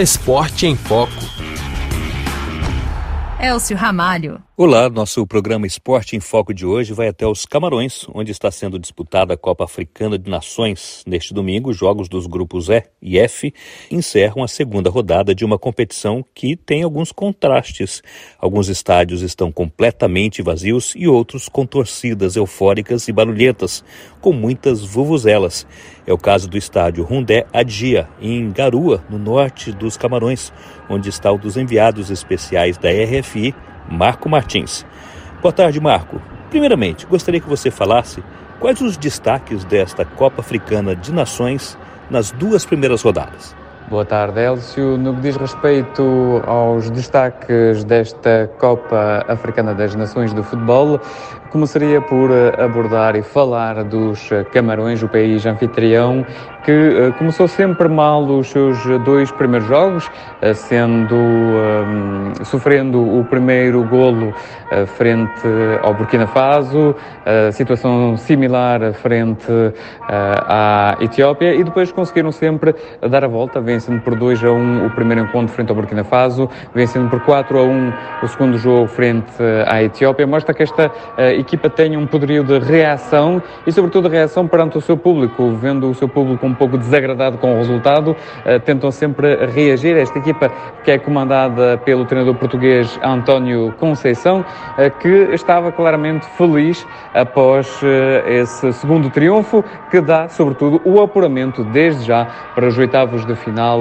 Esporte em Foco. Elcio Ramalho. Olá, nosso programa Esporte em Foco de hoje vai até os Camarões, onde está sendo disputada a Copa Africana de Nações. Neste domingo, jogos dos grupos E e F encerram a segunda rodada de uma competição que tem alguns contrastes. Alguns estádios estão completamente vazios e outros com torcidas eufóricas e barulhentas, com muitas vuvuzelas. É o caso do estádio Rundé Adia, em Garua, no norte dos Camarões, onde está o dos enviados especiais da RFI, Marco Martins. Boa tarde, Marco. Primeiramente, gostaria que você falasse quais os destaques desta Copa Africana de Nações nas duas primeiras rodadas. Boa tarde, Elcio. No que diz respeito aos destaques desta Copa Africana das Nações do Futebol, começaria por abordar e falar dos Camarões, o país anfitrião, que uh, começou sempre mal os seus dois primeiros jogos, sendo um, sofrendo o primeiro golo frente ao Burkina Faso, situação similar frente à Etiópia e depois conseguiram sempre dar a volta, vencendo por 2 a 1 um o primeiro encontro frente ao Burkina Faso, vencendo por 4 a 1 um o segundo jogo frente à Etiópia. Mostra que esta equipa tem um poderio de reação e sobretudo reação perante o seu público, vendo o seu público um pouco desagradado com o resultado, uh, tentam sempre reagir. Esta equipa que é comandada pelo treinador português António Conceição, uh, que estava claramente feliz após uh, esse segundo triunfo, que dá, sobretudo, o apuramento desde já para os oitavos de final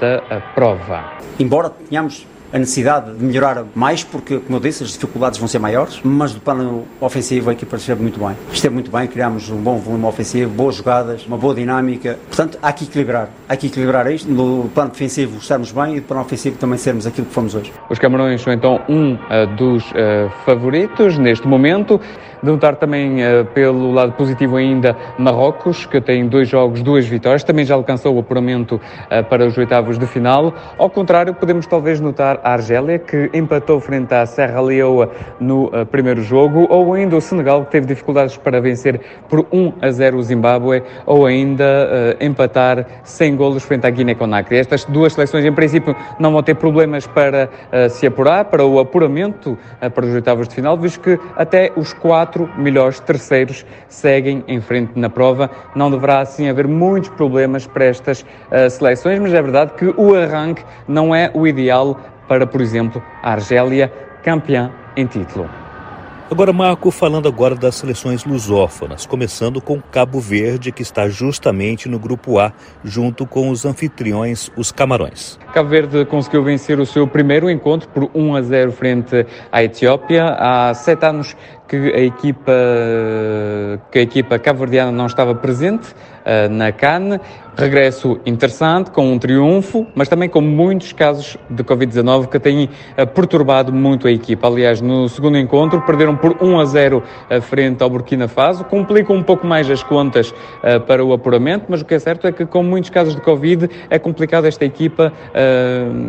da prova. Embora tenhamos a necessidade de melhorar mais, porque, como eu disse, as dificuldades vão ser maiores, mas do plano ofensivo a equipa esteve muito bem. Esteve muito bem, criámos um bom volume ofensivo, boas jogadas, uma boa dinâmica. Portanto, há que equilibrar. Há que equilibrar isto. No plano defensivo estarmos bem e no plano ofensivo também sermos aquilo que fomos hoje. Os Camarões são então um uh, dos uh, favoritos neste momento. De notar também uh, pelo lado positivo ainda Marrocos, que tem dois jogos, duas vitórias, também já alcançou o apuramento para os oitavos de final. Ao contrário, podemos talvez notar Argélia, que empatou frente à Serra Leoa no uh, primeiro jogo, ou ainda o Senegal, que teve dificuldades para vencer por 1 a 0 o Zimbábue, ou ainda uh, empatar sem golos frente à Guiné-Conakry. Estas duas seleções, em princípio, não vão ter problemas para uh, se apurar, para o apuramento para os oitavos de final, visto que até os quatro melhores terceiros seguem em frente na prova. Não deverá, assim, haver muitos problemas para estas seleções, mas é verdade que o arranque não é o ideal para, por exemplo, a Argélia, campeã em título. Agora, Marco, falando agora das seleções lusófonas, começando com Cabo Verde, que está justamente no grupo A, junto com os anfitriões, os Camarões. Cabo Verde conseguiu vencer o seu primeiro encontro por 1 a 0 frente à Etiópia. Há sete anos que a equipa, que a equipa cabo-verdiana não estava presente uh, na CAN. Regresso interessante, com um triunfo, mas também com muitos casos de Covid-19 que têm uh, perturbado muito a equipa. Aliás, no segundo encontro perderam por 1 a 0 uh, frente ao Burkina Faso, complicam um pouco mais as contas para o apuramento, mas o que é certo é que com muitos casos de Covid é complicado esta equipa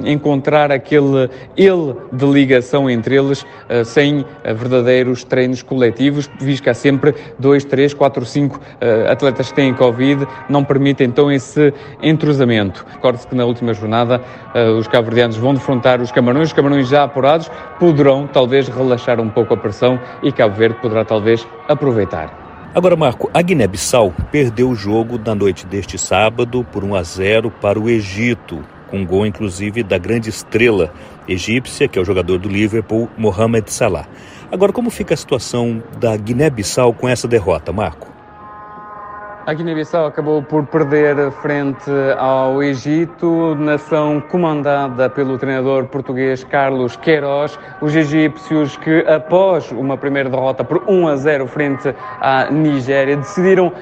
encontrar aquele ele de ligação entre eles sem verdadeiros treinos coletivos, visto que há sempre dois, três, quatro, cinco uh, atletas que têm Covid, não permite então esse entrosamento. Recorde-se que na última jornada uh, os cabo-verdianos vão defrontar os camarões, os camarões já apurados poderão talvez relaxar um pouco a pressão e Cabo Verde poderá talvez aproveitar. Agora, Marco, a Guiné-Bissau perdeu o jogo na noite deste sábado por 1 a 0 para o Egito, com gol inclusive da grande estrela egípcia, que é o jogador do Liverpool, Mohamed Salah. Agora, como fica a situação da Guiné-Bissau com essa derrota, Marco? A Guiné-Bissau acabou por perder frente ao Egito, nação comandada pelo treinador português Carlos Queiroz. Os egípcios que, após uma primeira derrota por 1 a 0 frente à Nigéria, decidiram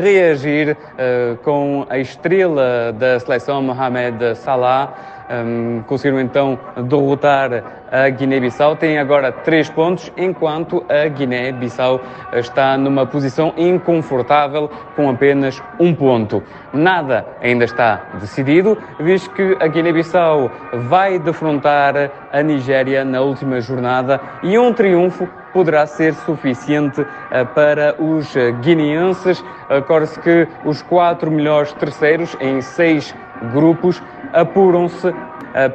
reagir uh, com a estrela da seleção, Mohamed Salah um, conseguiram então derrotar a Guiné-Bissau. Tem agora três pontos, enquanto a Guiné-Bissau está numa posição inconfortável com apenas um ponto. Nada ainda está decidido, visto que a Guiné-Bissau vai defrontar a Nigéria na última jornada e um triunfo poderá ser suficiente uh, para os guineenses. Acorde-se que os quatro melhores terceiros em seis grupos apuram-se uh,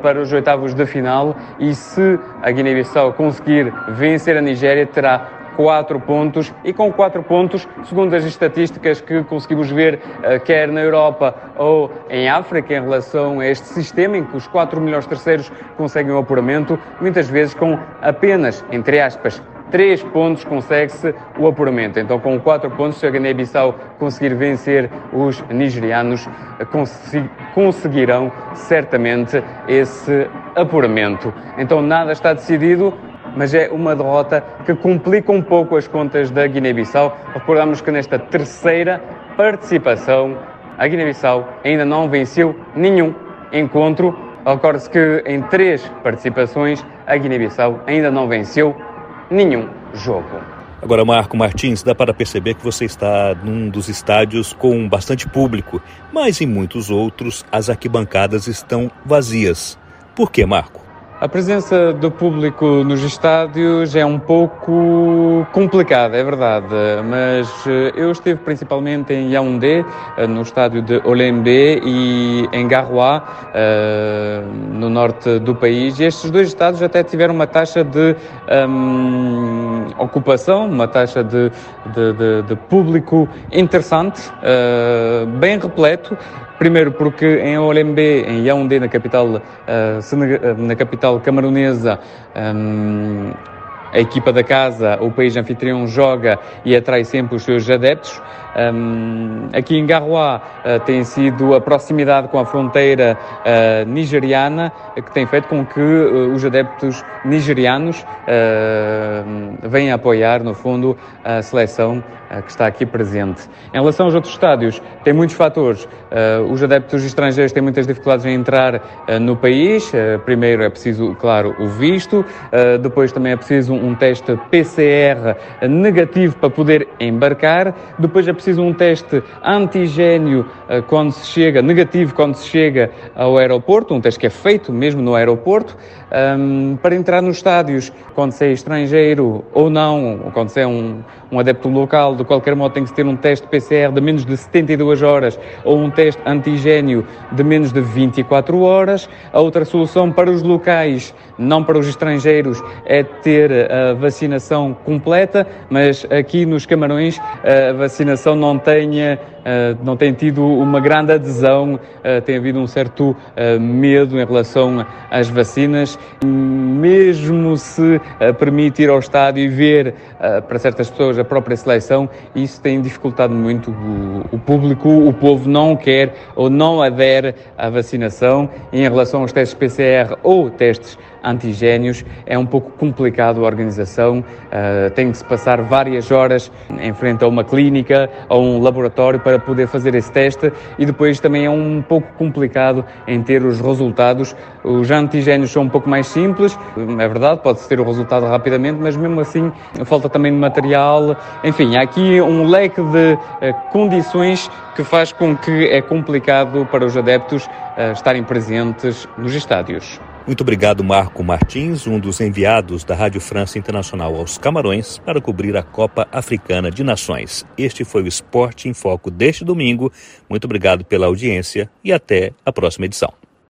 para os oitavos de final e se a Guiné-Bissau conseguir vencer a Nigéria, terá quatro pontos. E com quatro pontos, segundo as estatísticas que conseguimos ver uh, quer na Europa ou em África em relação a este sistema em que os quatro melhores terceiros conseguem o apuramento, muitas vezes com apenas, entre aspas, três pontos consegue-se o apuramento. Então, com quatro pontos, se a Guiné-Bissau conseguir vencer os nigerianos, conseguirão certamente esse apuramento. Então, nada está decidido mas é uma derrota que complica um pouco as contas da Guiné-Bissau. Recordamos que nesta terceira participação, a Guiné-Bissau ainda não venceu nenhum encontro. Recorde-se que em três participações, a Guiné-Bissau ainda não venceu nenhum jogo. Agora, Marco Martins, dá para perceber que você está num dos estádios com bastante público, mas em muitos outros as arquibancadas estão vazias. Por que, Marco? A presença do público nos estádios é um pouco complicada, é verdade, mas eh, eu estive principalmente em Yaoundé, eh, no estádio de Olembe e em Garoua, eh, no norte do país, e estes dois estádios até tiveram uma taxa de um, ocupação, uma taxa de, de, de, de público interessante, bem repleto, Primeiro porque em Olembe, em Yaoundé, na capital, uh, na capital camaronesa, um, a equipa da casa, o país anfitrião, joga e atrai sempre os seus adeptos. Um, aqui em Garoua uh, tem sido a proximidade com a fronteira uh, nigeriana que tem feito com que uh, os adeptos nigerianos venham apoiar, no fundo, a seleção que está aqui presente. Em relação aos outros estádios, tem muitos fatores. os adeptos estrangeiros têm muitas dificuldades em entrar no país. primeiro é preciso, claro, o visto. depois também é preciso um teste PCR negativo para poder embarcar. Depois é preciso um teste antigênio uh, quando se chega, negativo quando se chega ao aeroporto, um teste que é feito mesmo no aeroporto, um, para entrar nos estádios, quando se é estrangeiro ou não, quando se é um, um adepto local, de qualquer modo tem que ter um teste PCR de menos de 72 horas ou um teste antigênio de menos de 24 horas. A outra solução para os locais, não para os estrangeiros, é ter a vacinação completa, mas aqui nos Camarões a vacinação não tenha Uh, não tem tido uma grande adesão, uh, tem havido um certo uh, medo em relação às vacinas, mesmo se permite ir ao estádio e ver para certas pessoas a própria seleção, isso tem dificultado muito o, público, o povo não quer ou não adere à vacinação. Em relação aos testes PCR ou testes antigénios, é um pouco complicado a organização, uh, tem que se passar várias horas em frente a uma clínica ou um laboratório para poder fazer esse teste e depois também é um pouco complicado em ter os resultados. Os antigénios são um pouco mais simples, é verdade, pode-se ter o resultado rapidamente, mas mesmo assim falta também de material. Enfim, há aqui um leque de uh, condições que faz com que é complicado para os adeptos uh, estarem presentes nos estádios. Muito obrigado, Marco Martins, um dos enviados da Rádio França Internacional aos Camarões para cobrir a Copa Africana de Nações. Este foi o Esporte em Foco deste domingo. Muito obrigado pela audiência e até a próxima edição.